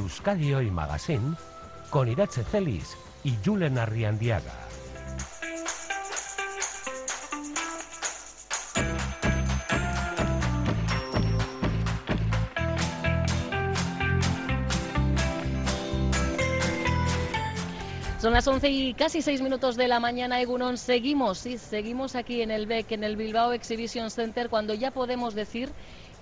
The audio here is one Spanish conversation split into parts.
Euskadi Hoy Magazine con Irache Celis y Julen Arriandiaga. Son las 11 y casi 6 minutos de la mañana, Egunon. Seguimos, sí, seguimos aquí en el BEC, en el Bilbao Exhibition Center, cuando ya podemos decir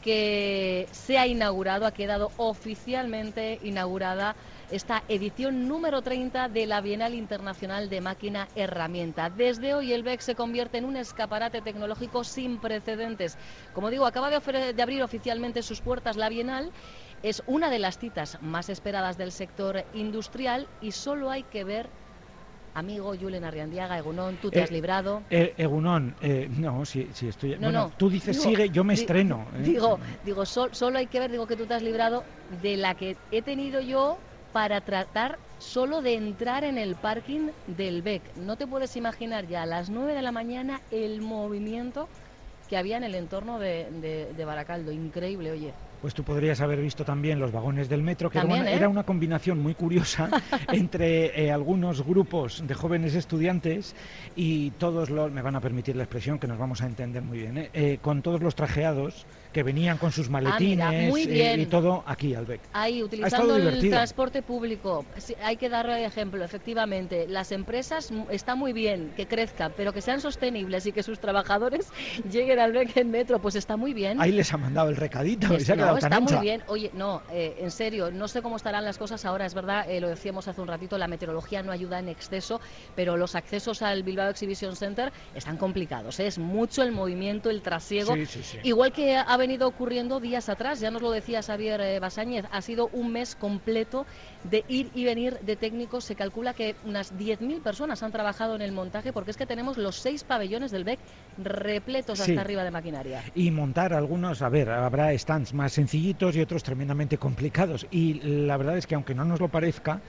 que se ha inaugurado, ha quedado oficialmente inaugurada esta edición número 30 de la Bienal Internacional de Máquina Herramienta. Desde hoy el BEC se convierte en un escaparate tecnológico sin precedentes. Como digo, acaba de, de abrir oficialmente sus puertas la Bienal es una de las citas más esperadas del sector industrial y solo hay que ver amigo Julen Arriandiaga, Egunón, tú te has eh, librado. Eh, Egunón, eh, no, si, estoy... No, bueno, tú dices sigue, yo me estreno. Digo, digo solo hay que ver, digo que tú te has librado de la que he tenido yo para tratar solo de entrar en el parking del BEC. No te puedes imaginar ya a las 9 de la mañana el movimiento que había en el entorno de, de Baracaldo. Increíble, oye. Pues tú podrías haber visto también los vagones del metro, que era, ¿eh? una, combinación muy curiosa entre eh, algunos grupos de jóvenes estudiantes y todos los, me van a permitir la expresión que nos vamos a entender muy bien, ¿eh? con todos los trajeados que venían con sus ah, maletines y todo aquí al BEC. Ahí, utilizando el transporte público. hay que dar ejemplo, efectivamente. Las empresas está muy bien que crezcan, pero que sean sostenibles y que sus trabajadores lleguen al BEC en metro, pues está muy bien. Ahí les ha mandado el recadito está muy bien. Oye, no, eh, en serio, no sé cómo estarán las cosas ahora, es verdad, eh, lo decíamos hace un ratito, la meteorología no ayuda en exceso, pero los accesos al Bilbao Exhibition Center están complicados. ¿eh? Es mucho el movimiento, el trasiego. Igual que ha venido ocurriendo días atrás, ya nos lo decía Xavier Basáñez, ha sido un mes completo de ir y venir de técnicos. Se calcula que unas 10.000 personas han trabajado en el montaje porque es que tenemos los seis pabellones del BEC repletos hasta arriba de maquinaria. Y montar algunos, a ver, habrá stands más sencillitos y otros tremendamente complicados. Y la verdad es que aunque no nos lo parezca,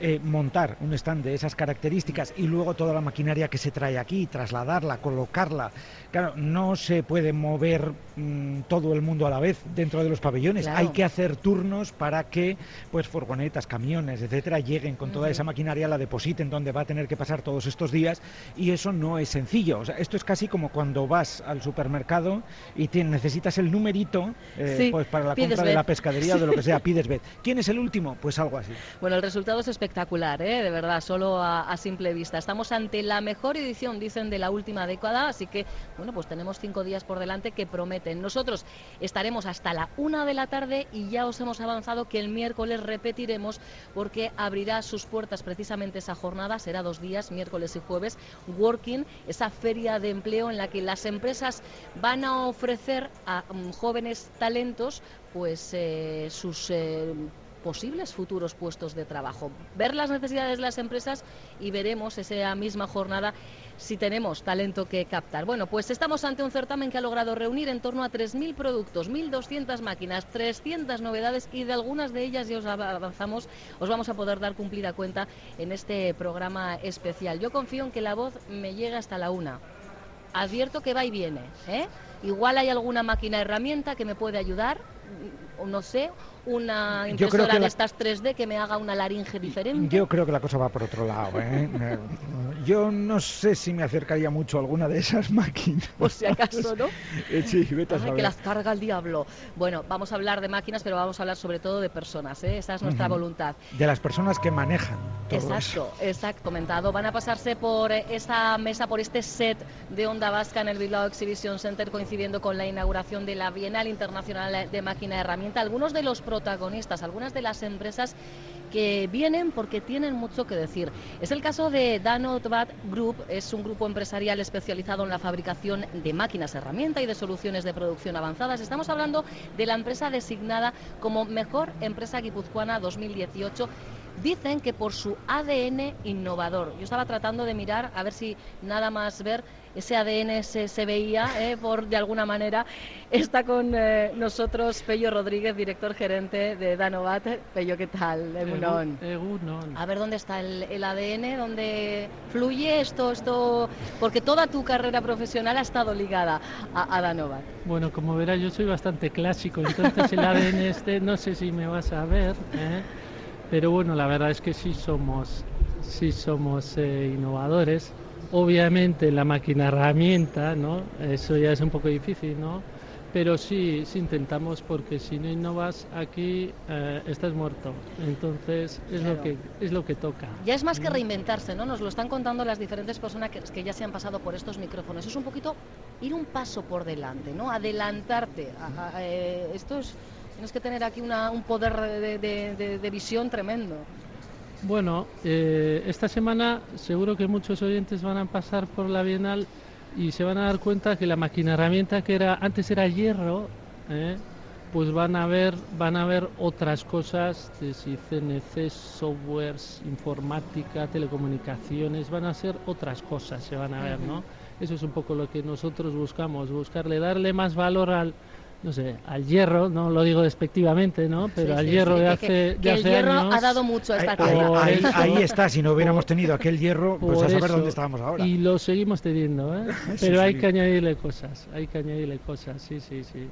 eh, montar un stand de esas características y luego toda la maquinaria que se trae aquí, trasladarla, colocarla. Claro, no se puede mover mm, todo el mundo a la vez dentro de los pabellones. Hay que hacer turnos para que pues furgonetas, camiones, etcétera, lleguen con toda esa maquinaria, la depositen donde va a tener que pasar todos estos días y eso no es sencillo. O sea, esto es casi como cuando vas al supermercado y necesitas el numerito eh, pues para la compra de la pescadería o de lo que sea, pides bet. ¿Quién es el último? Pues algo así. Bueno, el resultado es espectacular espectacular, ¿eh? de verdad, solo a, simple vista. Estamos ante la mejor edición, dicen, de la última década, así que, bueno, pues tenemos cinco días por delante que prometen. Nosotros estaremos hasta la una de la tarde y ya os hemos avanzado que el miércoles repetiremos porque abrirá sus puertas precisamente esa jornada, será dos días, miércoles y jueves, Working, esa feria de empleo en la que las empresas van a ofrecer a mm, jóvenes talentos pues eh, sus eh, posibles futuros puestos de trabajo. Ver las necesidades de las empresas y veremos esa misma jornada si tenemos talento que captar. Bueno, pues estamos ante un certamen que ha logrado reunir en torno a 3.000 productos, 1.200 máquinas, 300 novedades y de algunas de ellas, ya os avanzamos, os vamos a poder dar cumplida cuenta en este programa especial. Yo confío en que la voz me llegue hasta la una. Advierto que va y viene. ¿eh? Igual hay alguna máquina herramienta que me puede ayudar, no sé, una impresora de estas 3D que me haga una laringe diferente. Yo creo que la cosa va por otro lado. ¿eh? Yo no sé si me acercaría mucho a alguna de esas máquinas. Por si acaso, ¿no? Eh, sí, vete a que las carga el diablo. Bueno, vamos a hablar de máquinas, pero vamos a hablar sobre todo de personas. ¿eh? Esa es nuestra voluntad. De las personas que manejan. Todo exacto, exacto, comentado. Van a pasarse por esta mesa, por este set de Onda Vasca en el Bilbao Exhibition Center, coincidiendo con la inauguración de la Bienal Internacional de Máquina Herramienta. Algunos de los protagonistas, algunas de las empresas que vienen porque tienen mucho que decir. Es el caso de Danotbat Group, es un grupo empresarial especializado en la fabricación de máquinas, herramientas y de soluciones de producción avanzadas. Estamos hablando de la empresa designada como Mejor Empresa Guipuzcoana 2018 Dicen que por su ADN innovador. Yo estaba tratando de mirar a ver si nada más ver ese ADN se, veía, eh, por de alguna manera. Está con eh, nosotros Pello Rodríguez, director gerente de Danovat. Pello, ¿qué tal? Egunon. A ver dónde está el, ADN, dónde fluye esto, esto, porque toda tu carrera profesional ha estado ligada a, a Danovat. Bueno, como verás, yo soy bastante clásico, entonces el ADN este, no sé si me vas a ver, ¿eh? Pero bueno, la verdad es que sí somos, sí somos innovadores Obviamente la máquina herramienta, ¿no? Eso ya es un poco difícil, ¿no? Pero sí, sí intentamos porque si no innovas aquí eh, estás muerto. Entonces es lo que es lo que toca. Ya es más que reinventarse, ¿no? Nos lo están contando las diferentes personas que, ya se han pasado por estos micrófonos. Es un poquito ir un paso por delante, ¿no? Adelantarte. Eh, esto es tienes que tener aquí un poder de visión tremendo. Bueno, eh, esta semana seguro que muchos oyentes van a pasar por la Bienal y se van a dar cuenta que la máquina herramienta que era antes era hierro, eh, pues van a ver van a ver otras cosas, si CNC, softwares, informática, telecomunicaciones, van a ser otras cosas, se van a ver, ¿no? Eso es un poco lo que nosotros buscamos, buscarle darle más valor al no sé, al hierro, no lo digo despectivamente, ¿no? Pero al hierro de hace, que, el hierro ha dado mucho a esta ahí, ahí, está, si no hubiéramos tenido aquel hierro, pues a saber dónde estábamos ahora. Y lo seguimos teniendo, ¿eh? Pero hay que añadirle cosas, hay que añadirle cosas, sí, sí, sí.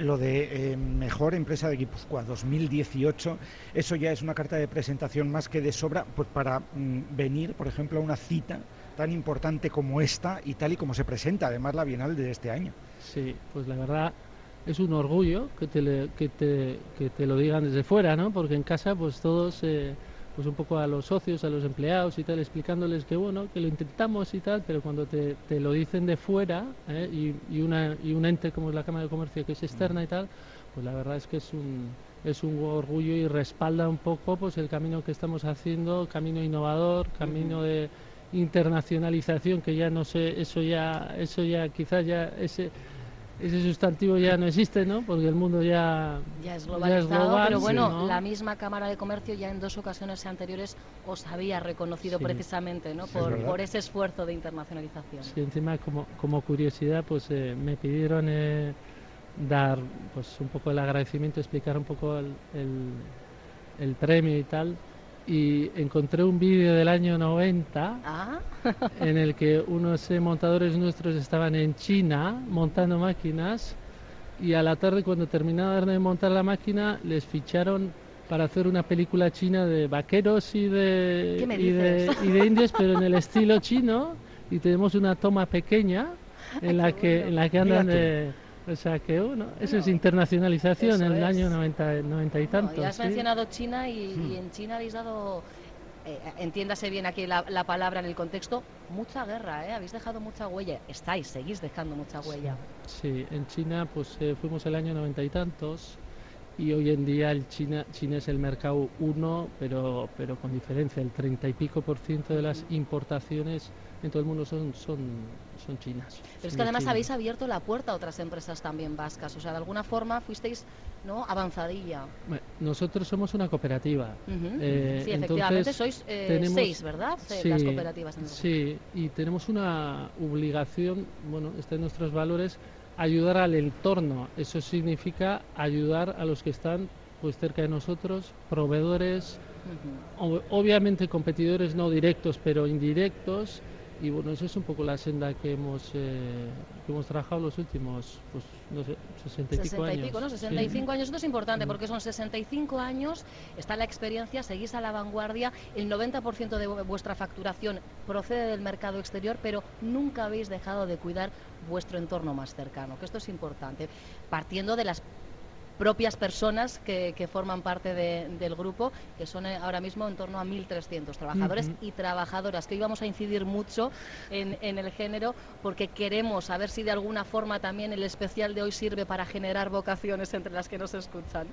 Lo de eh, Mejor Empresa de Guipúzcoa 2018, eso ya es una carta de presentación más que de sobra pues para mm, venir, por ejemplo, a una cita tan importante como esta y tal y como se presenta además la Bienal de este año. Sí, pues la verdad es un orgullo que te, que te, que te lo digan desde fuera, ¿no? Porque en casa pues todos, eh, pues un poco a los socios, a los empleados y tal, explicándoles que bueno, que lo intentamos y tal, pero cuando te, te lo dicen de fuera ¿eh? y, y, una, y un ente como es la Cámara de Comercio que es externa y tal, pues la verdad es que es un, es un orgullo y respalda un poco pues el camino que estamos haciendo, camino innovador, camino de internacionalización que ya no sé, eso ya, eso ya quizás ya ese ese sustantivo ya no existe, ¿no? Porque el mundo ya, ya es globalizado, pero bueno, la misma Cámara de Comercio ya en dos ocasiones anteriores os había reconocido precisamente, ¿no? Por, ese esfuerzo de internacionalización. Sí, encima como, como curiosidad, pues eh, me pidieron eh, dar pues un poco el agradecimiento, explicar un poco el, el premio y tal y encontré un vídeo del año 90 ah. en el que unos eh, montadores nuestros estaban en China montando máquinas y a la tarde cuando terminaban de montar la máquina les ficharon para hacer una película china de vaqueros y de, y de, y de indios pero en el estilo chino y tenemos una toma pequeña en la que en la que andan de o sea que uno, eso es internacionalización en el año 90, 90 y tanto. ya has mencionado China y, hmm. en China habéis dado, eh, entiéndase bien aquí la, palabra en el contexto, mucha guerra, ¿eh? habéis dejado mucha huella, estáis, seguís dejando mucha huella. Sí, en China pues eh, fuimos el año noventa y tantos y hoy en día el China, China es el mercado uno, pero, pero con diferencia, el treinta y pico por ciento de las importaciones en todo el mundo son, son, son chinas. Pero es que además habéis abierto la puerta a otras empresas también vascas, o sea, de alguna forma fuisteis ¿no? avanzadilla. nosotros somos una cooperativa. Eh, sí, efectivamente, sois eh, seis, ¿verdad? Sí, las cooperativas. sí, y tenemos una obligación, bueno, está en nuestros valores, ayudar al entorno. Eso significa ayudar a los que están pues cerca de nosotros, proveedores, obviamente competidores no directos, pero indirectos y bueno, esa es un poco la senda que hemos, eh, que hemos trabajado los últimos, pues, no sé, 60 y pico años. ¿no? 65 años, esto es importante porque son 65 años, está la experiencia, seguís a la vanguardia, el 90% de vuestra facturación procede del mercado exterior, pero nunca habéis dejado de cuidar vuestro entorno más cercano, que esto es importante, partiendo de las propias personas que, forman parte del grupo, que son eh, ahora mismo en torno a 1.300 trabajadores y trabajadoras, que íbamos a incidir mucho en, el género porque queremos a ver si de alguna forma también el especial de hoy sirve para generar vocaciones entre las que nos escuchan.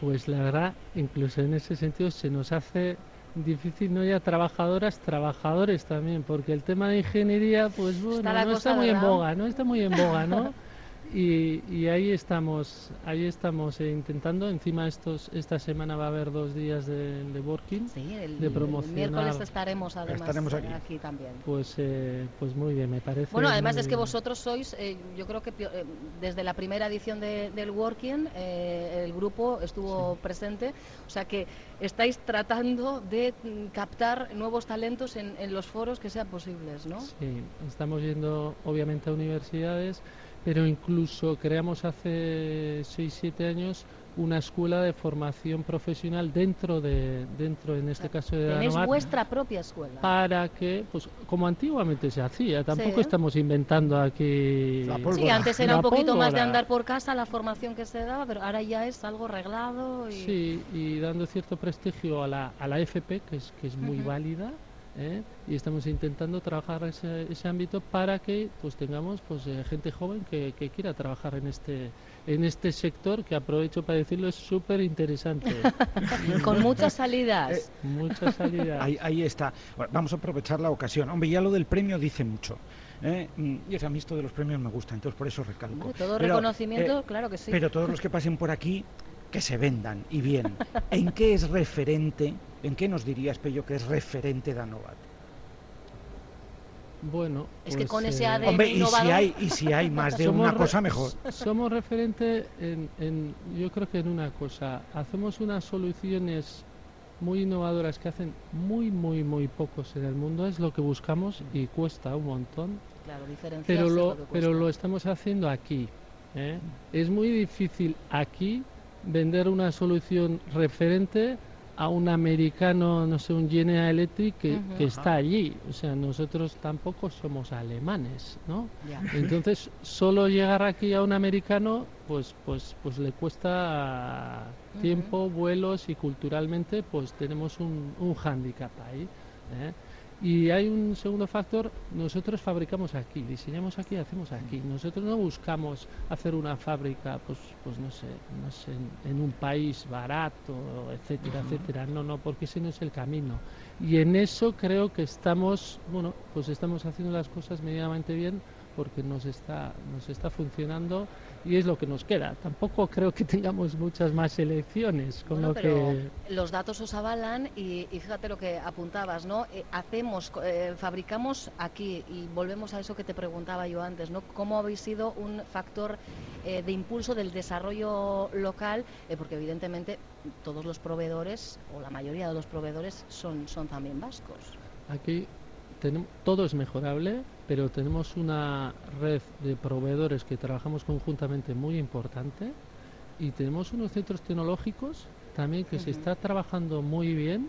Pues la verdad, incluso en ese sentido se nos hace difícil no ya trabajadoras, trabajadores también, porque el tema de ingeniería, pues bueno, no está muy en boga, no está muy en boga, ¿no? Y, y ahí estamos, ahí estamos eh, intentando. Encima estos, esta semana va a haber dos días de, de working, Sí, el, de el promocionar. miércoles estaremos además Estaremos aquí. también. Pues, eh, pues muy bien, me parece. Bueno, además es que vosotros sois, eh, yo creo que pio- eh, desde la primera edición de- del Working, eh, el grupo estuvo presente, o sea que estáis tratando de mm, captar nuevos talentos en, en los foros que sean posibles, ¿no? Sí, estamos yendo obviamente a universidades, pero incluso creamos hace 6-7 años una escuela de formación profesional dentro de, dentro en este caso de Tenéis vuestra propia escuela. para que, pues como antiguamente se hacía, tampoco Sí. estamos inventando aquí La Sí, antes era la un poquito más de andar por casa la formación que se daba, pero ahora ya es algo reglado y Sí, y dando cierto prestigio a la, a la FP, que es, que es muy válida, ¿eh? y estamos intentando trabajar ese, ese ámbito para que pues tengamos pues eh, gente joven que, que quiera trabajar en este en este sector que aprovecho para decirlo es súper interesante con muchas salidas. mucha salida Ahí, ahí está. Bueno, vamos a aprovechar la ocasión. Hombre, ya lo del premio dice mucho. ¿eh? Mm, Y es a mí esto de los premios me gusta, entonces por eso recalco. Hombre, todo Pero, reconocimiento, eh, claro que sí. Pero todos los que pasen por aquí, que se vendan y bien. ¿En qué es referente? ¿En qué nos dirías, Pello, que es referente Danovat? bueno Es que pues, con ese eh, ADN Hombre, y si hay, y si hay más de Somos una cosa, mejor. Somos referente en, en- yo creo que en una cosa. Hacemos unas soluciones muy innovadoras que hacen muy, muy, muy pocos en el mundo. Es lo que buscamos y cuesta un montón. Claro, Pero lo, lo pero lo estamos haciendo aquí. ¿eh? Es muy difícil aquí vender una solución referente a un americano, no sé, un General Electric que, está allí. O sea, nosotros tampoco somos alemanes, ¿no? Entonces, solo llegar aquí a un americano, pues, pues, pues le cuesta tiempo, vuelos y culturalmente, pues tenemos un, un hándicap ahí. ¿eh? Y hay un segundo factor, nosotros fabricamos aquí, diseñamos aquí, hacemos aquí. Nosotros no buscamos hacer una fábrica, pues, pues no sé, no sé, en, en un país barato, etcétera, etcétera. No, no, porque ese no es el camino. Y en eso creo que estamos, bueno, pues estamos haciendo las cosas medianamente bien porque nos está, nos está funcionando y es lo que nos queda. Tampoco creo que tengamos muchas más elecciones, con Bueno, lo pero que los datos os avalan y, y fíjate lo que apuntabas, ¿no? Eh, hacemos, eh, fabricamos aquí y volvemos a eso que te preguntaba yo antes, ¿no? ¿Cómo habéis sido un factor eh, de impulso del desarrollo local? Eh, porque evidentemente todos los proveedores o la mayoría de los proveedores son, son también vascos. Aquí tenemos, todo es mejorable, pero tenemos una red de proveedores que trabajamos conjuntamente muy importante y tenemos unos centros tecnológicos también que se está trabajando muy bien.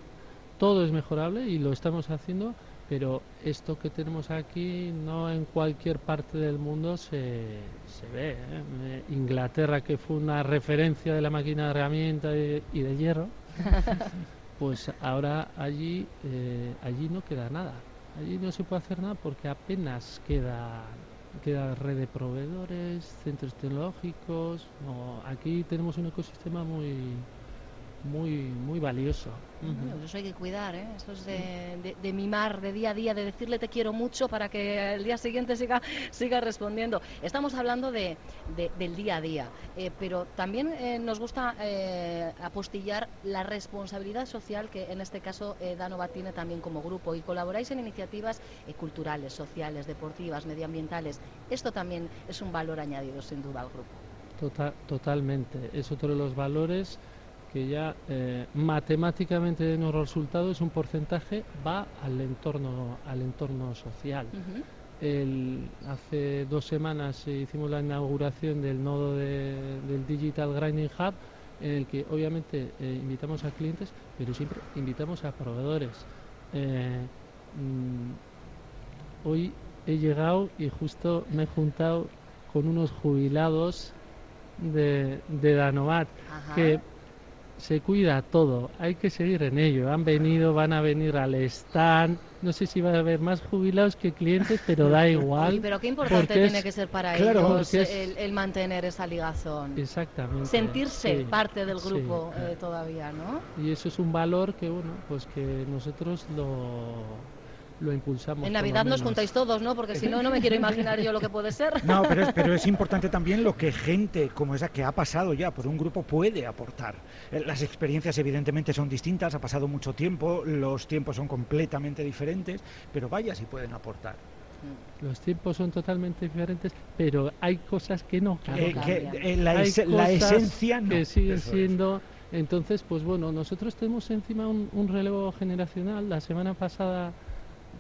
Todo es mejorable y lo estamos haciendo, pero esto que tenemos aquí no en cualquier parte del mundo se, se ve. ¿eh? Eh, Inglaterra, que fue una referencia de la máquina de herramienta y, y de hierro, pues ahora allí, eh, allí no queda nada. Allí no se puede hacer nada porque apenas queda, queda red de proveedores, centros tecnológicos. No, aquí tenemos un ecosistema muy, muy, muy valioso. Ujú. Bueno, Eso hay que cuidar, ¿eh? Eso es de, de- de mimar de día a día, de decirle te quiero mucho para que el día siguiente siga, siga respondiendo. Estamos hablando de, de- del día a día, eh, pero también eh, nos gusta eh, apostillar la responsabilidad social que en este caso eh, Danova tiene también como grupo y colaboráis en iniciativas eh, culturales, sociales, deportivas, medioambientales. Esto también es un valor añadido sin duda al grupo. Tota- totalmente. Es otro de los valores que ya eh, matemáticamente en los resultados un porcentaje va al entorno al entorno social. El- hace dos semanas hicimos la inauguración del nodo de- del Digital Grinding Hub, en el que obviamente eh, invitamos a clientes, pero siempre invitamos a proveedores. Eh, mm, hoy he llegado y justo me he juntado con unos jubilados de, de Danovat, Ajá. que se cuida todo, hay que seguir en ello. Han venido, van a venir al stand. No sé si va a haber más jubilados que clientes, pero da igual. Oye, pero qué importante tiene es- que ser para claro, ellos es- el, el mantener esa ligazón. Exactamente. sentirse sí, parte del sí. grupo eh, todavía, ¿no? Y eso es un valor que, bueno, pues que nosotros lo, lo impulsamos. En Navidad nos contáis todos, ¿no? Porque si no, no me quiero imaginar yo lo que puede ser. No, pero es, pero es importante también lo que gente como esa que ha pasado ya por un grupo puede aportar. Eh, las experiencias evidentemente son distintas, ha pasado mucho tiempo, los tiempos son completamente diferentes, pero vaya si pueden aportar. Los tiempos son totalmente diferentes, pero hay cosas que no eh, eh, la, esencia no. Que siguen siendo. Entonces, pues bueno, nosotros tenemos encima un, un relevo generacional. La semana pasada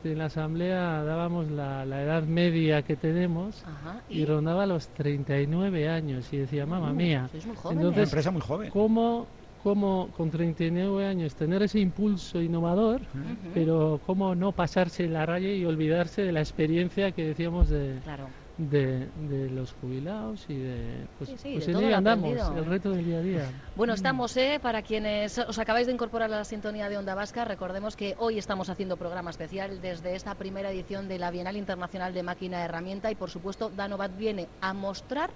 en la asamblea dábamos la, edad media que tenemos ¿y? rondaba los 39 años y decía, mamá uh, mía, entonces, empresa muy joven. ¿cómo, ¿cómo, con 39 años tener ese impulso innovador, pero cómo no pasarse la raya y olvidarse de la experiencia que decíamos de, de, de los jubilados y de pues, pues en andamos el reto del día a día. Bueno estamos eh, para quienes os acabáis de incorporar a la sintonía de Onda Vasca recordemos que hoy estamos haciendo programa especial desde esta primera edición de la Bienal Internacional de Máquina Herramienta y por supuesto Danovat viene a mostrar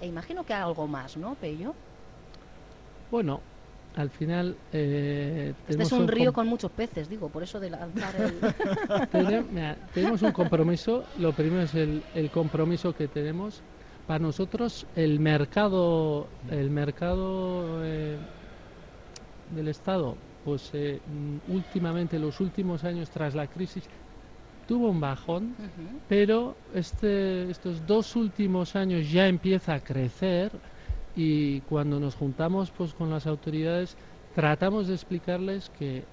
e imagino que algo más ¿no Pello? bueno al final eh, este es un, río con muchos peces digo por eso de lanzar el tenemos un compromiso. Lo primero es el, el, compromiso que tenemos. Para nosotros el mercado el mercado eh, del estado pues eh, últimamente los últimos años tras la crisis tuvo un bajón pero este estos dos últimos años ya empieza a crecer y cuando nos juntamos pues con las autoridades tratamos de explicarles que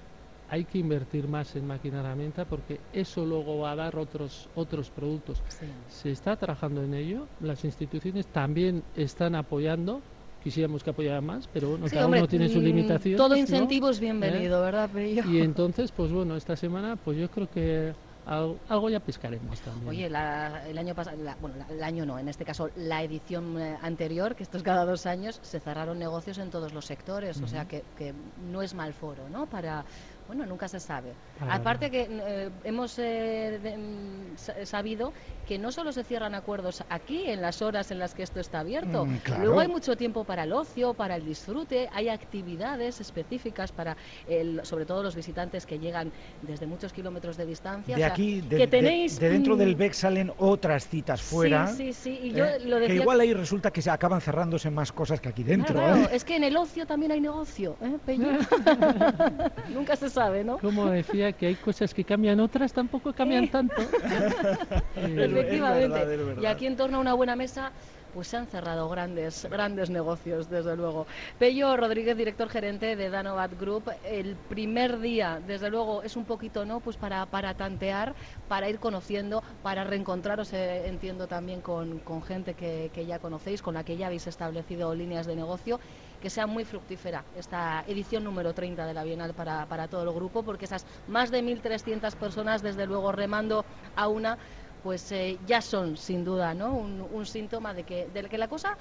hay que invertir más en máquina herramienta porque eso luego va a dar otros otros productos. Se está trabajando en ello, las instituciones también están apoyando. Quisiéramos que apoyaran más, pero bueno, cada uno tiene su mm, limitación. Todo incentivo es bienvenido, ¿Eh? ¿verdad, Y entonces, pues bueno, esta semana, pues yo creo que algo, ya pescaremos también. Oye, el año pasado, bueno, el año no, en este caso la edición eh, anterior, que esto es cada dos años, se cerraron negocios en todos los sectores, o sea que, que no es mal foro, ¿no? Para bueno, nunca se sabe. Aparte que eh, hemos eh, mm, sabido que no solo se cierran acuerdos aquí en las horas en las que esto está abierto, mm, luego hay mucho tiempo para el ocio, para el disfrute, hay actividades específicas para el, sobre todo los visitantes que llegan desde muchos kilómetros de distancia. De aquí, de, tenéis, de, dentro del BEC salen otras citas fuera. Sí, sí, sí. Y yo eh, lo decía que igual ahí resulta que se acaban cerrándose más cosas que aquí dentro. Claro, es que en el ocio también hay negocio, ¿eh, Nunca se sabe, ¿no? Como decía que hay cosas que cambian, otras tampoco cambian tanto. Efectivamente. Y aquí en torno a una buena mesa pues se han cerrado grandes, grandes negocios, desde luego. Pello Rodríguez, director gerente de Danovat Group, el primer día, desde luego, es un poquito, ¿no? Pues para, para tantear, para ir conociendo, para reencontraros, eh, entiendo también con, con gente que, que, ya conocéis, con la que ya habéis establecido líneas de negocio que sea muy fructífera esta edición número 30 de la Bienal para, para todo el grupo, porque esas más de 1.300 personas, desde luego, remando a una, pues eh, ya son, sin duda, ¿no? un, síntoma de que, de que la cosa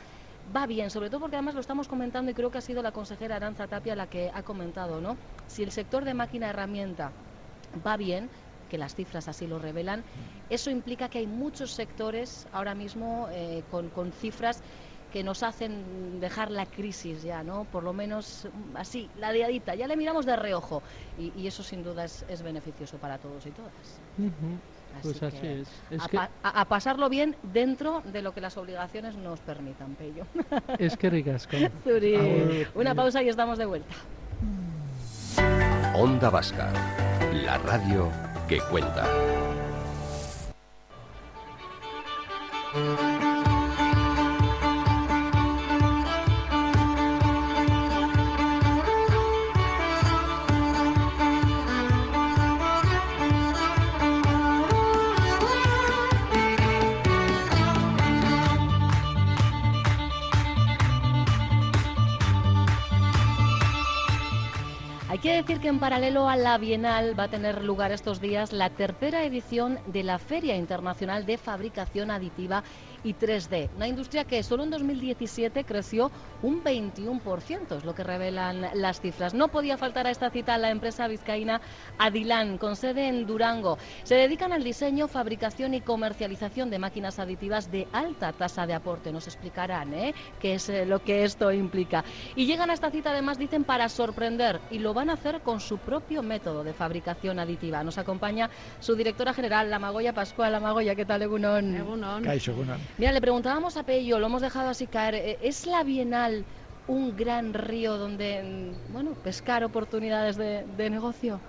va bien, sobre todo porque además lo estamos comentando y creo que ha sido la consejera Aranza Tapia la que ha comentado, ¿no? Si el sector de máquina herramienta va bien, que las cifras así lo revelan, eso implica que hay muchos sectores ahora mismo eh, con, con cifras que nos hacen dejar la crisis ya, ¿no? Por lo menos mm, así, la diadita, ya le miramos de reojo y, eso sin duda es, beneficioso para todos y todas. pues así es. a, pasarlo bien dentro de lo que las obligaciones nos permitan, Pello. Es que ricas. Una pausa y estamos de vuelta. Onda Vasca, la radio que cuenta. Decir que en paralelo a la Bienal va a tener lugar estos días la tercera edición de la Feria Internacional de Fabricación Aditiva y 3D. Una industria que solo en 2017 creció un 21%, es lo que revelan las cifras. No podía faltar a esta cita la empresa vizcaína Adilan, con sede en Durango. Se dedican al diseño, fabricación y comercialización de máquinas aditivas de alta tasa de aporte. Nos explicarán ¿eh? qué es eh, lo que esto implica. Y llegan a esta cita, además, dicen, para sorprender y lo van a hacer con su propio método de fabricación aditiva. Nos acompaña su directora general, la Magoya Pascual. La Magoya, ¿qué tal, Egunon? Egunon. Mira, le preguntábamos a Pello, lo hemos dejado así caer. Eh, ¿Es la Bienal un gran río donde, mm, bueno, pescar oportunidades de, negocio?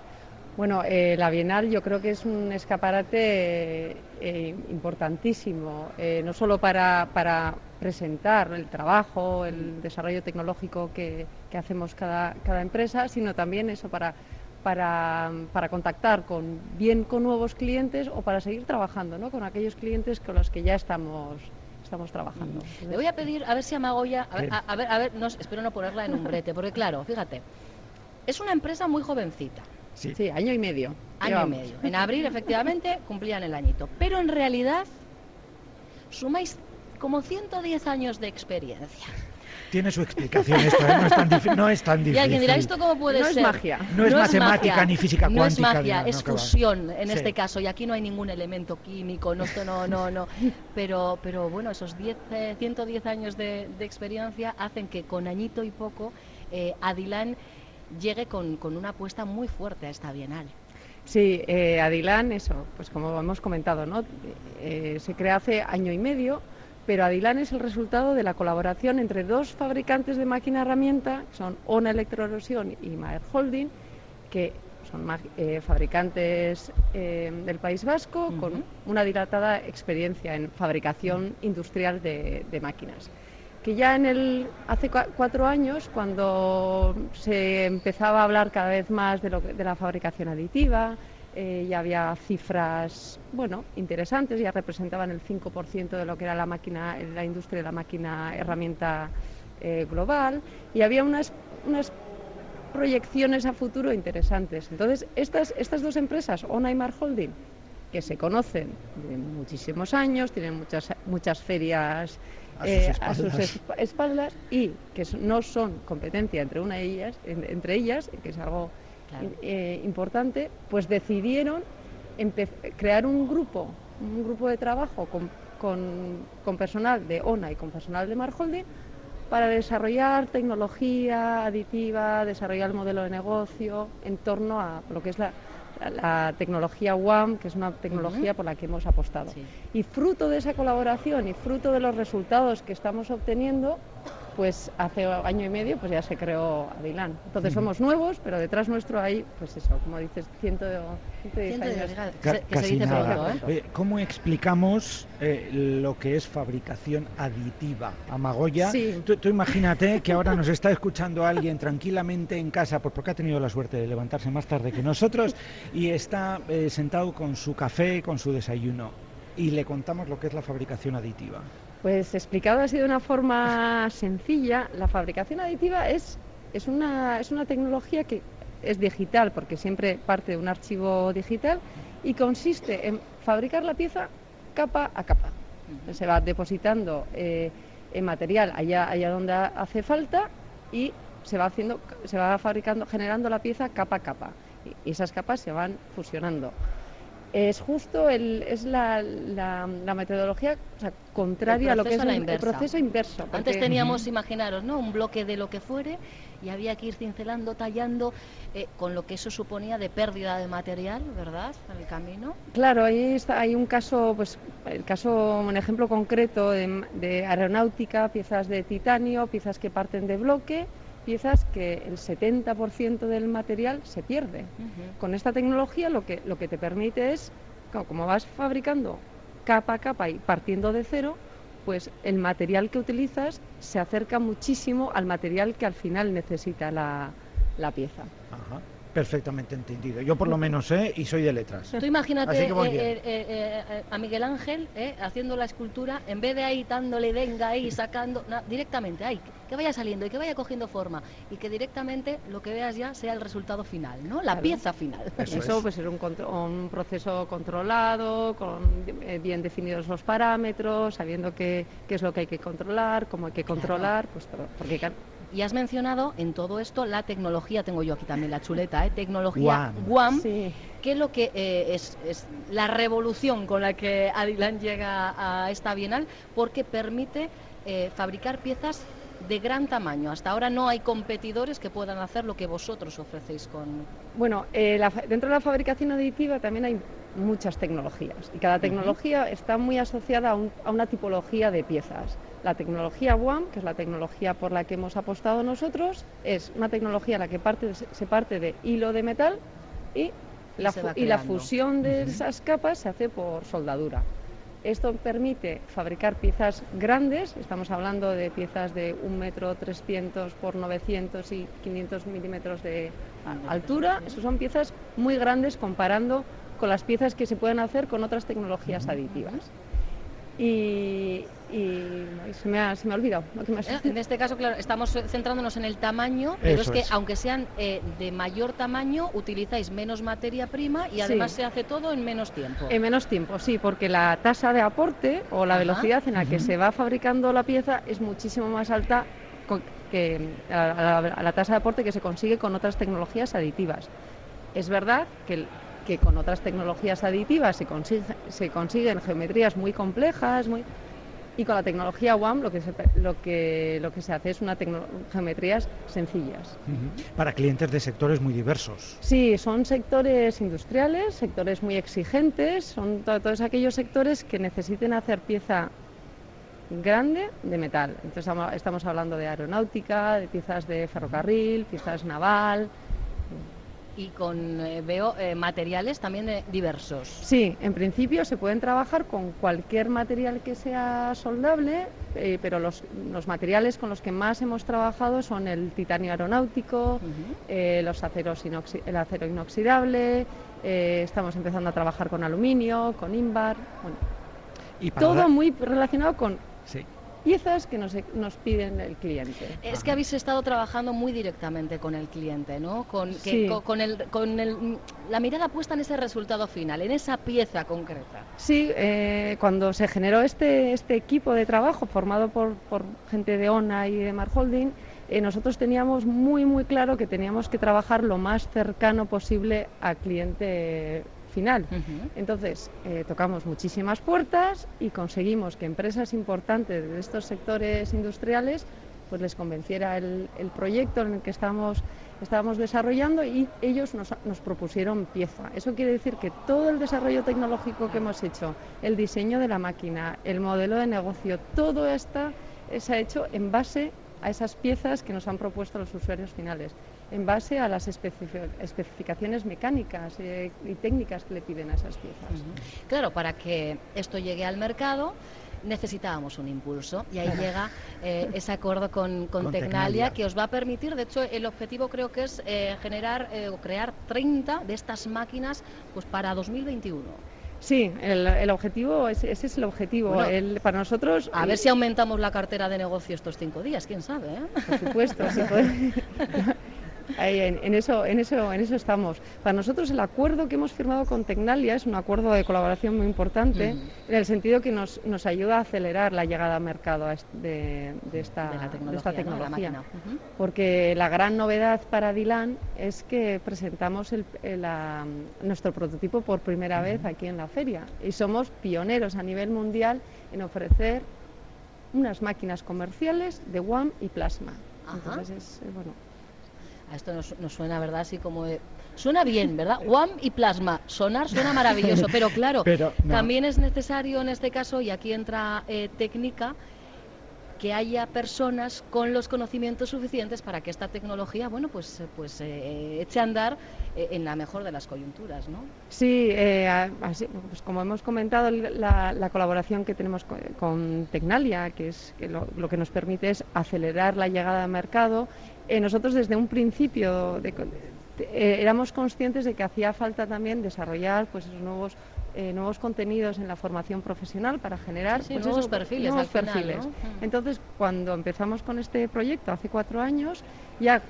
Bueno, eh, la Bienal yo creo que es un escaparate eh, importantísimo, no solo para, presentar el trabajo, el desarrollo tecnológico que, hacemos cada, empresa, sino también eso para para, para, contactar con, bien con nuevos clientes o para seguir trabajando ¿no? con aquellos clientes con los que ya estamos, estamos trabajando. Le voy a pedir, a ver si Amagoya, a ver, a, ver, a ver no, espero no ponerla en un brete, porque claro, fíjate, es una empresa muy jovencita. Sí, sí año y medio. Año y medio. En abril, efectivamente, cumplían el añito. Pero en realidad, sumáis como 110 años de experiencia tiene su explicación esto, ¿eh? no, es tan no, es tan difícil. Y alguien dirá, ¿esto cómo puede no ser? Es magia. No, es matemática ni física cuántica. No es magia, es fusión en este caso. Y aquí no hay ningún elemento químico, no, no, no, no. Pero, pero bueno, esos 10, 110 eh, años de, experiencia hacen que con añito y poco eh, Adilán llegue con, con una apuesta muy fuerte a esta bienal. Sí, eh, Adilán, eso, pues como hemos comentado, ¿no? Eh, se crea hace año y medio pero Adilan es el resultado de la colaboración entre dos fabricantes de máquina herramienta, que son ONA Electroerosión y Maer Holding, que son eh, fabricantes eh, del País Vasco con una dilatada experiencia en fabricación industrial de, máquinas. Que ya en el, hace cuatro años, cuando se empezaba a hablar cada vez más de, de la fabricación aditiva, eh, ya había cifras, bueno, interesantes, ya representaban el 5% de lo que era la máquina, la industria de la máquina herramienta eh, global, y había unas, unas proyecciones a futuro interesantes. Entonces, estas, estas dos empresas, ONA y Mar Holding, que se conocen de muchísimos años, tienen muchas, muchas ferias a sus, eh, espaldas. y que no son competencia entre una de ellas, entre ellas, que es algo eh, importante, pues decidieron crear un grupo, un grupo de trabajo con, personal de ONA y con personal de Marholding para desarrollar tecnología aditiva, desarrollar el modelo de negocio en torno a lo que es la, tecnología WAM, que es una tecnología por la que hemos apostado. Y fruto de esa colaboración y fruto de los resultados que estamos obteniendo, pues hace año y medio pues ya se creó Adilán. Entonces somos nuevos, pero detrás nuestro hay, pues eso, como dices, ciento, ciento años. Que, se dice pronto, ¿eh? Oye, ¿cómo explicamos eh, lo que es fabricación aditiva? Amagoya, sí. tú, imagínate que ahora nos está escuchando alguien tranquilamente en casa, pues porque ha tenido la suerte de levantarse más tarde que nosotros, y está eh, sentado con su café, con su desayuno, y le contamos lo que es la fabricación aditiva. Pues explicado así de una forma sencilla, la fabricación aditiva es, es, una, es una tecnología que es digital, porque siempre parte de un archivo digital, y consiste en fabricar la pieza capa a capa. Se va depositando eh, en material allá, allá donde hace falta y se va haciendo, se va fabricando, generando la pieza capa a capa. Y esas capas se van fusionando es justo el, es la, la, metodología contraria a lo que es el, proceso inverso. Antes teníamos, imaginaros, ¿no? un bloque de lo que fuere y había que ir cincelando, tallando, eh, con lo que eso suponía de pérdida de material, ¿verdad? En el camino. Claro, ahí está, hay un caso, pues el caso, un ejemplo concreto de, de aeronáutica, piezas de titanio, piezas que parten de bloque piezas que el 70% del material se pierde. Con esta tecnología lo que, lo que te permite es, como vas fabricando capa a capa y partiendo de cero, pues el material que utilizas se acerca muchísimo al material que al final necesita la, la pieza. Perfectamente entendido. Yo por lo menos sé y soy de letras. Tú imagínate eh, eh, eh, eh, a Miguel Ángel eh, haciendo la escultura, en vez de ahí dándole venga ahí, sacando, na- directamente ahí, que vaya saliendo y que vaya cogiendo forma y que directamente lo que veas ya sea el resultado final, ¿no? La Claro. pieza final. Eso Eso, es. pues es un, un proceso controlado, con eh, bien definidos los parámetros, sabiendo qué, qué es lo que hay que controlar, cómo hay que controlar, pues todo. Porque Y has mencionado en todo esto la tecnología, tengo yo aquí también la chuleta, ¿eh? tecnología Guam. Guam, sí, que lo que eh, es, es la revolución con la que Adilán llega a esta Bienal, porque permite eh, fabricar piezas de gran tamaño. Hasta ahora no hay competidores que puedan hacer lo que vosotros ofrecéis con... Bueno, eh, la fa- dentro de la fabricación aditiva también hay muchas tecnologías y cada tecnología está muy asociada a, un- a una tipología de piezas. La tecnología WAM, que es la tecnología por la que hemos apostado nosotros, es una tecnología en la que parte, se parte de hilo de metal y la, y la fusión de esas capas se hace por soldadura. Esto permite fabricar piezas grandes, estamos hablando de piezas de 1 metro 300 por 900 y 500 milímetros de altura. Esas son piezas muy grandes comparando con las piezas que se pueden hacer con otras tecnologías aditivas. Y, y se, me ha, se me ha olvidado lo que me has Eh, En este caso, claro, estamos centrándonos en el tamaño, pero Eso es que es. aunque sean eh, de mayor tamaño, utilizáis menos materia prima y además Sí. se hace todo en menos tiempo. En menos tiempo, sí, porque la tasa de aporte o la Ajá. velocidad en la que se va fabricando la pieza es muchísimo más alta que a la, a la tasa de aporte que se consigue con otras tecnologías aditivas. Es verdad que, el- que con otras tecnologías aditivas se, consigue- se consiguen geometrías muy complejas, muy y con la tecnología WAM lo que se, lo que, lo que se hace es una geometrías sencillas. Para clientes de sectores muy diversos. Sí, son sectores industriales, sectores muy exigentes, son to- todos aquellos sectores que necesiten hacer pieza grande de metal. Entonces estamos hablando de aeronáutica, de piezas de ferrocarril, piezas naval. Y con, eh, veo, eh, materiales también eh, diversos. Sí, en principio se pueden trabajar con cualquier material que sea soldable, eh, pero los, los materiales con los que más hemos trabajado son el titanio aeronáutico, eh, los aceros el acero inoxidable, eh, estamos empezando a trabajar con aluminio, con ímbar, bueno, Y para todo dar- muy relacionado con Sí. Piezas que nos, nos piden el cliente. Es que habéis estado trabajando muy directamente con el cliente, ¿no? Con, que- Sí. co- con, el, con el- la mirada puesta en ese resultado final, en esa pieza concreta. Sí, eh, cuando se generó este, este equipo de trabajo formado por, por gente de ONA y de Mar Holding, eh, nosotros teníamos muy, muy claro que teníamos que trabajar lo más cercano posible al cliente final. Entonces, eh, tocamos muchísimas puertas y conseguimos que empresas importantes de estos sectores industriales pues les convenciera el, el proyecto en el que estamos, estábamos desarrollando y ellos nos, nos propusieron pieza. Eso quiere decir que todo el desarrollo tecnológico que hemos hecho, el diseño de la máquina, el modelo de negocio, todo esto se ha hecho en base a esas piezas que nos han propuesto los usuarios finales, en base a las especifi- especificaciones mecánicas eh, y técnicas que le piden a esas piezas. Claro, para que esto llegue al mercado necesitábamos un impulso y ahí llega eh, ese acuerdo con, con Con Tecnalia, Tecnalia. que os va a permitir, de hecho el objetivo creo que es eh, generar eh, o crear 30 de estas máquinas pues para 2021. Sí, el, el objetivo, ese, ese es el objetivo. Bueno, El- para nosotros, A ver si aumentamos la cartera de negocio estos cinco días, quién sabe. ¿eh? por supuesto, sí, puede- Ahí, en, en eso, en, eso, en eso estamos. Para nosotros el acuerdo que hemos firmado con Tecnalia es un acuerdo de colaboración muy importante, en el sentido que nos, nos ayuda a acelerar la llegada al mercado de, de esta, de la de tecnología. Porque la gran novedad para Dilan es que presentamos el- el, la- nuestro prototipo por primera vez aquí en la feria y somos pioneros a nivel mundial en ofrecer unas máquinas comerciales de WAM y plasma. Ajá. Entonces es, eh, bueno, esto nos, nos suena, ¿verdad? Así como de- Suena bien, ¿verdad? WAM y plasma. Sonar suena maravilloso, pero claro, Pero, no. también es necesario en este caso, y aquí entra eh, técnica, que haya personas con los conocimientos suficientes para que esta tecnología, bueno, pues, eh, pues eh, eche a andar eh, en la mejor de las coyunturas, ¿no? Sí, eh, a- así, pues como hemos comentado, la, la colaboración que tenemos con, con Tecnalia, que es que lo, lo que nos permite es acelerar la llegada al mercado. Eh, nosotros desde un principio de eh, éramos conscientes de que hacía falta también desarrollar pues esos nuevos eh, nuevos contenidos en la formación profesional para generar Sí, pues, nuevos perfiles nuevos al final, perfiles. ¿no? Mm. Entonces, cuando empezamos con este proyecto hace cuatro años, ya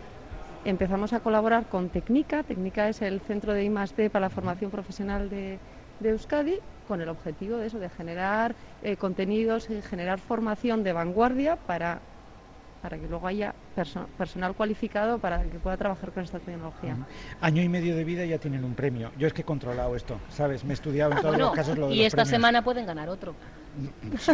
empezamos a colaborar con Tecnica. Tecnica es el centro de I+D para la formación profesional de, de Euskadi, con el objetivo de eso, de generar eh, contenidos y generar formación de vanguardia para para que luego haya perso- personal cualificado para que pueda trabajar con esta tecnología. Año y medio de vida ya tienen un premio. Yo es que he controlado esto, ¿sabes? Me he estudiado en todos Bueno, los casos lo de y los esta premios. semana pueden ganar otro.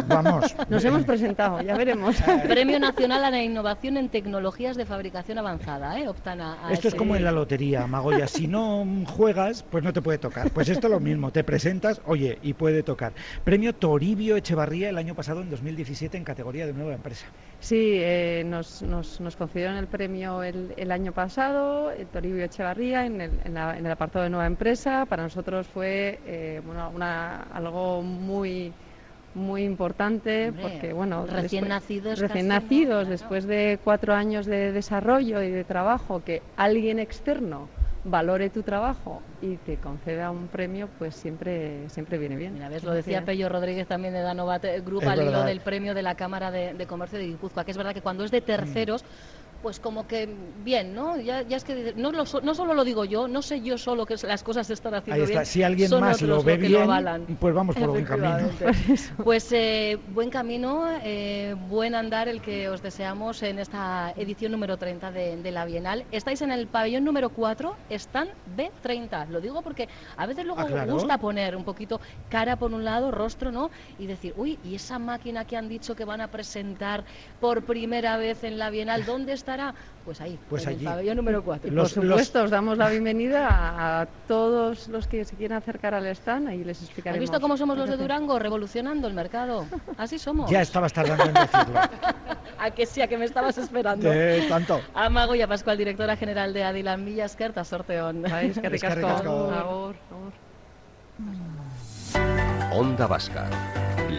Vamos. Nos hemos presentado, ya veremos. Premio Nacional a la Innovación en Tecnologías de Fabricación Avanzada, ¿eh? Optan a, a Esto es como en la lotería, Magoya. Si no juegas, pues no te puede tocar. Pues esto es lo mismo. Te presentas, oye, y puede tocar. Premio Toribio Echevarría el año pasado, en 2017, en categoría de nueva empresa. Sí, eh, nos, nos, nos concedieron el premio el, el año pasado, el Toribio Echevarría, en el, en, la- en el apartado de nueva empresa. Para nosotros fue eh, bueno, una, algo muy muy importante Hombre, porque bueno recién después- nacidos recién nacidos Claro. después de cuatro años de desarrollo y de trabajo que alguien externo valore tu trabajo y te conceda un premio pues siempre siempre viene bien Mira, ves, lo decía. Pello Rodríguez también de Danovat Group Es al hilo del premio de la Cámara de, de Comercio de Guipúzcoa, que es verdad que cuando es de terceros, pues como que bien, ¿no? Ya, ya es que no, lo so- no solo lo digo yo, no sé yo solo que las cosas se están haciendo Ahí está. bien. Si alguien son más otros lo ve que bien, avalan. pues vamos por buen camino. Pues eh, buen camino, eh, buen andar el que os deseamos en esta edición número 30 de, de la Bienal. Estáis en el pabellón número 4, están B30. Lo digo porque a veces luego Ah, claro. gusta poner un poquito cara por un lado, rostro, ¿no? Y decir, uy, ¿y esa máquina que han dicho que van a presentar por primera vez en la Bienal, dónde estará? Pues ahí, Pues en allí. el pabellón número 4. Y Los- por supuesto, os damos la bienvenida a, a todos los que se quieran acercar al stand y les ¿Has explicaremos. visto cómo somos los de Durango? Revolucionando el mercado. Así somos. Ya estabas tardando en decirlo. A que sí, a que me estabas esperando. De tanto. A Mago y a Pascual, directora general de Adilan Millas, Kerta Sorteón. hacéis. Que ricasco. asko. Agur, agur. Onda Vasca,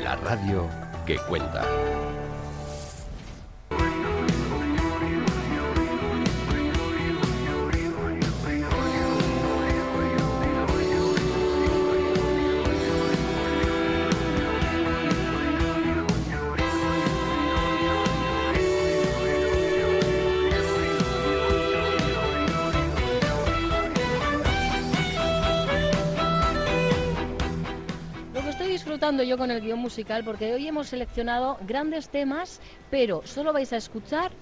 la radio que cuenta. Disfrutando yo con el guion musical, porque hoy hemos seleccionado grandes temas, pero solo vais a escuchar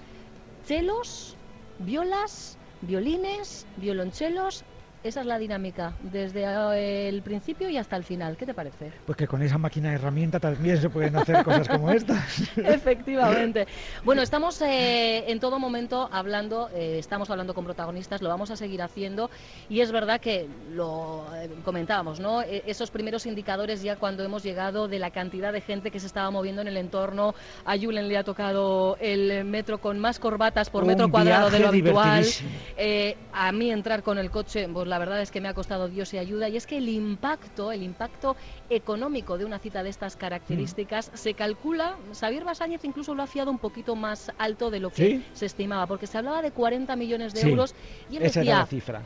celos, violas, violines, violonchelos. Esa es la dinámica, desde eh, el principio y hasta el final. ¿Qué te parece? Pues que con esa máquina de herramienta también se pueden hacer cosas como estas. Efectivamente. Bueno, estamos eh, en todo momento hablando, eh, estamos hablando con protagonistas, lo vamos a seguir haciendo y es verdad que lo eh, comentábamos, ¿no? Eh, esos primeros indicadores ya cuando hemos llegado de la cantidad de gente que se estaba moviendo en el entorno. A Julen le ha tocado el metro con más corbatas por Un metro cuadrado de lo habitual. Eh, a mí entrar con el coche, pues la verdad es que me ha costado Dios y ayuda. Y es que el impacto, el impacto económico de una cita de estas características se calcula, Xavier Basáñez incluso lo ha fiado un poquito más alto de lo que ¿Sí? se estimaba, porque se hablaba de 40 millones de Sí, euros y él Esa era decía, la cifra.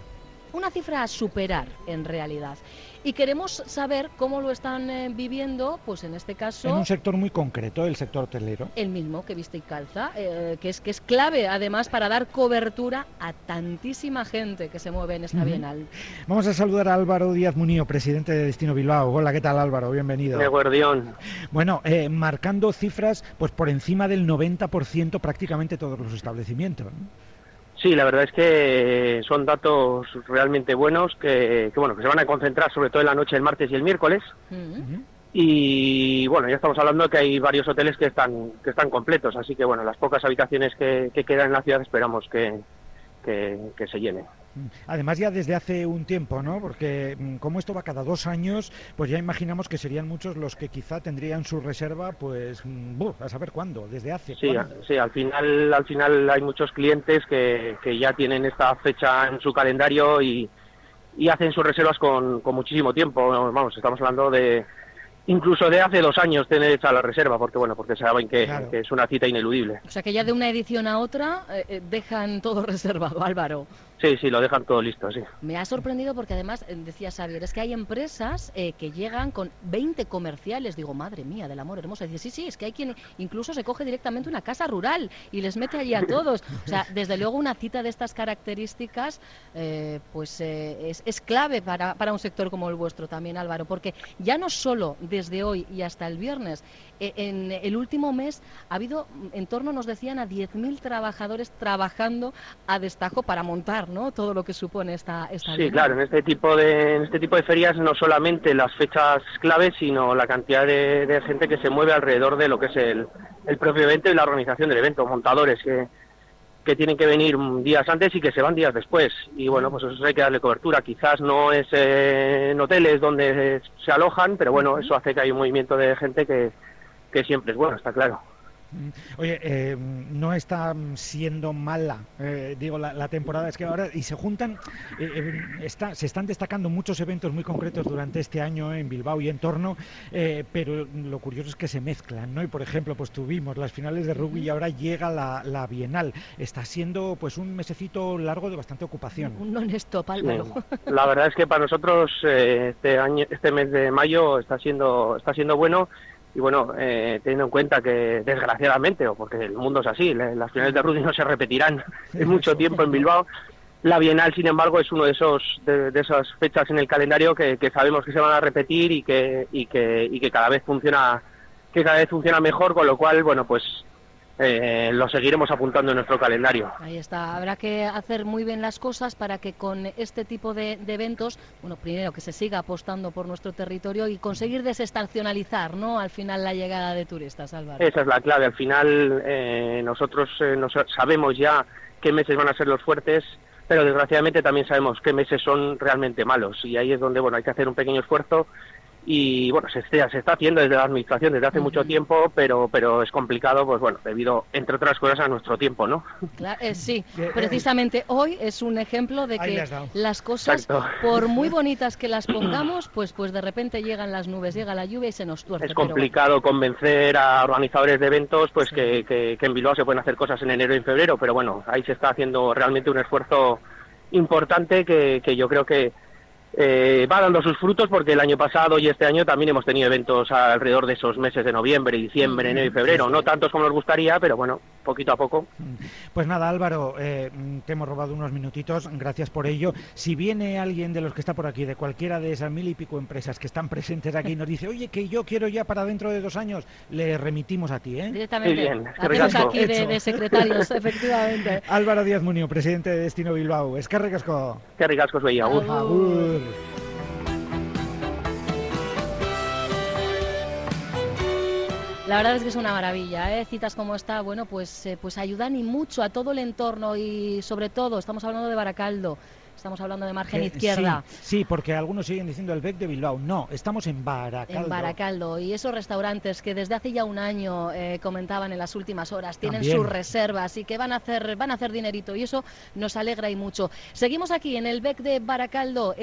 una cifra a superar en realidad. Y queremos saber cómo lo están eh, viviendo, pues en este caso En un sector muy concreto, el sector hotelero. el mismo que viste y calza, eh, que es que es clave además para dar cobertura a tantísima gente que se mueve en esta bienal. Vamos a saludar a Álvaro Díaz Munío, presidente de Destino Bilbao. Hola, ¿qué tal Álvaro? Bienvenido. De Guardión. Bueno, eh, marcando cifras pues por encima del 90% prácticamente todos los establecimientos. ¿no? Sí, la verdad es que son datos realmente buenos que, que, bueno que se van a concentrar sobre todo en la noche del martes y el miércoles y bueno ya estamos hablando de que hay varios hoteles que están que están completos así que bueno las pocas habitaciones que, que quedan en la ciudad esperamos que, que, que se llenen. Además ya desde hace un tiempo, ¿no? Porque mm, como esto va cada dos años, pues ya imaginamos que serían muchos los que quizá tendrían su reserva, pues mm, buf, a saber cuándo, desde hace. Sí, sí, al final al final hay muchos clientes que, que ya tienen esta fecha en su calendario y, y hacen sus reservas con, con muchísimo tiempo. Vamos, estamos hablando de incluso de hace dos años tener hecha la reserva, porque bueno, porque saben que, Claro. que es una cita ineludible. O sea que ya de una edición a otra eh, eh, dejan todo reservado, Álvaro. Sí, sí, lo dejan todo listo, sí. Me ha sorprendido porque además, eh, decía Xavier, es que hay empresas eh, que llegan con 20 comerciales. Digo, madre mía, del amor hermoso. Dice, sí, sí, es que hay quien incluso se coge directamente una casa rural y les mete allí a todos. O sea, desde luego una cita de estas características eh, pues es, es, clave para, para un sector como el vuestro también, Álvaro, porque ya no solo desde hoy y hasta el viernes, en el último mes ha habido en torno, nos decían, a 10.000 trabajadores trabajando a destajo para montar ¿no? Todo lo que supone esta, esta Sí, claro, en este tipo de en este tipo de ferias no solamente las fechas claves, sino la cantidad de, gente que se mueve alrededor de lo que es el, el propio evento y la organización del evento, montadores que que tienen que venir días antes y que se van días después. Y bueno, pues eso hay que darle cobertura. Quizás no es eh, en hoteles donde se alojan, pero bueno, eso hace que hay un movimiento de gente que, que siempre es bueno, está claro. Mm. Oye, eh, no está siendo mala, eh, digo, la, temporada. Es que ahora, y se juntan, eh, está, se están destacando muchos eventos muy concretos durante este año en Bilbao y en torno, pero lo curioso es que se mezclan, ¿no? Y por ejemplo, pues tuvimos las finales de rugby y ahora llega la, la Bienal. Está siendo, pues, un mesecito largo de bastante ocupación. Un non-stop, Álvaro. La verdad es que para nosotros este año, este mes de mayo está siendo, está siendo bueno y bueno, eh, teniendo en cuenta que desgraciadamente, o porque el mundo es así, las finales de rugby no se repetirán en mucho tiempo en Bilbao, la Bienal, sin embargo, es uno de esos de, esas fechas en el calendario que, que, sabemos que se van a repetir y que, y que y que cada vez funciona que cada vez funciona mejor, con lo cual, bueno, pues eh, lo seguiremos apuntando en nuestro calendario. Ahí está, habrá que hacer muy bien las cosas para que con este tipo de, eventos, bueno, primero que se siga apostando por nuestro territorio y conseguir desestacionalizar, ¿no? Al final la llegada de turistas, Álvaro. Esa es la clave. Al final eh, nosotros eh, sabemos ya qué meses van a ser los fuertes pero desgraciadamente también sabemos qué meses son realmente malos y ahí es donde bueno hay que hacer un pequeño esfuerzo y bueno, se está, se está haciendo desde la administración desde hace mucho tiempo, pero pero es complicado, pues bueno, debido, entre otras cosas, a nuestro tiempo, ¿no? Eh, sí, precisamente hoy es un ejemplo de que las cosas, por muy bonitas que las pongamos, pues pues de repente llegan las nubes, llega la lluvia y se nos tuerce. Es complicado convencer a organizadores de eventos, pues que, que, que en Bilbao se pueden hacer cosas en enero y en febrero, pero bueno, ahí se está haciendo realmente un esfuerzo importante que, que yo creo que eh, va dando sus frutos porque el año pasado y este año también hemos tenido eventos alrededor de esos meses de noviembre, diciembre, mm, enero y febrero. No tantos como nos gustaría, pero bueno, poquito a poco. Mm. Pues nada, Álvaro, eh, te hemos robado unos minutitos, gracias por ello. Si viene alguien de los que está por aquí, de cualquiera de esas mil y pico empresas que están presentes aquí, y nos dice, oye, que yo quiero ya para dentro de dos años, le remitimos a ti, ¿eh? Directamente. Bien, aquí de, secretarios, efectivamente. Álvaro Díaz Munio, presidente de Destino Bilbao. Es que ricasco. Que ricasco, La verdad es que es una maravilla, ¿eh? citas como esta, bueno, pues, eh, pues ayudan y mucho a todo el entorno y sobre todo, estamos hablando de Baracaldo, Estamos hablando de margen izquierda. Sí, porque algunos siguen diciendo el BEC de Bilbao. No, estamos en Baracaldo. En Baracaldo. Y esos restaurantes que desde hace ya un año eh, comentaban en las últimas horas, tienen sus reservas y que van a hacer van a hacer dinerito y eso nos alegra y mucho. Seguimos aquí en el BEC de Baracaldo.